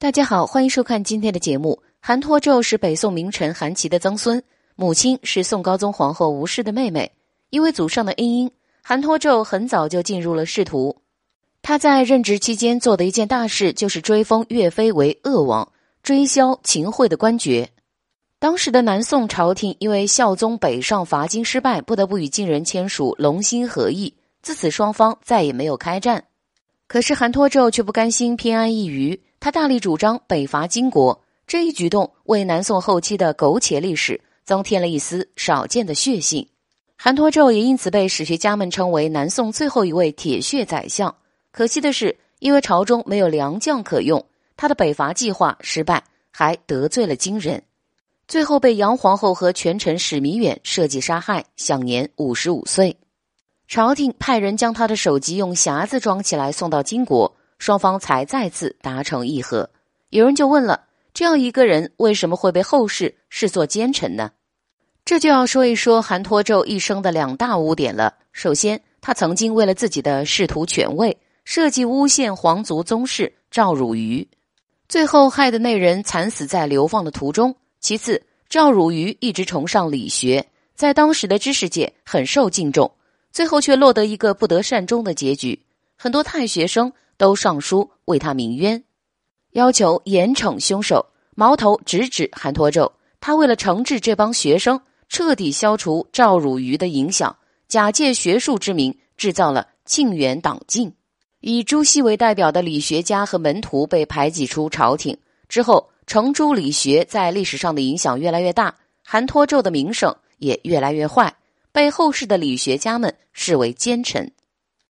大家好，欢迎收看今天的节目。韩托胄是北宋名臣韩琦的曾孙，母亲是宋高宗皇后吴氏的妹妹。因为祖上的恩荫，韩托胄很早就进入了仕途。他在任职期间做的一件大事，就是追封岳飞为鄂王，追销秦桧的官爵。当时的南宋朝廷因为孝宗北上伐金失败，不得不与晋人签署龙兴和议，自此双方再也没有开战。可是韩托胄却不甘心偏安一隅。他大力主张北伐金国，这一举动为南宋后期的苟且历史增添了一丝少见的血性。韩托胄也因此被史学家们称为南宋最后一位铁血宰相。可惜的是，因为朝中没有良将可用，他的北伐计划失败，还得罪了金人，最后被杨皇后和权臣史弥远设计杀害，享年五十五岁。朝廷派人将他的首级用匣子装起来送到金国。双方才再次达成议和。有人就问了：这样一个人为什么会被后世视作奸臣呢？这就要说一说韩托胄一生的两大污点了。首先，他曾经为了自己的仕途权位，设计诬陷皇族宗室赵汝愚，最后害得那人惨死在流放的途中。其次，赵汝愚一直崇尚理学，在当时的知识界很受敬重，最后却落得一个不得善终的结局。很多太学生。都上书为他鸣冤，要求严惩凶手。矛头直指韩托胄，他为了惩治这帮学生，彻底消除赵汝愚的影响，假借学术之名制造了庆元党禁。以朱熹为代表的理学家和门徒被排挤出朝廷之后，程朱理学在历史上的影响越来越大，韩托胄的名声也越来越坏，被后世的理学家们视为奸臣。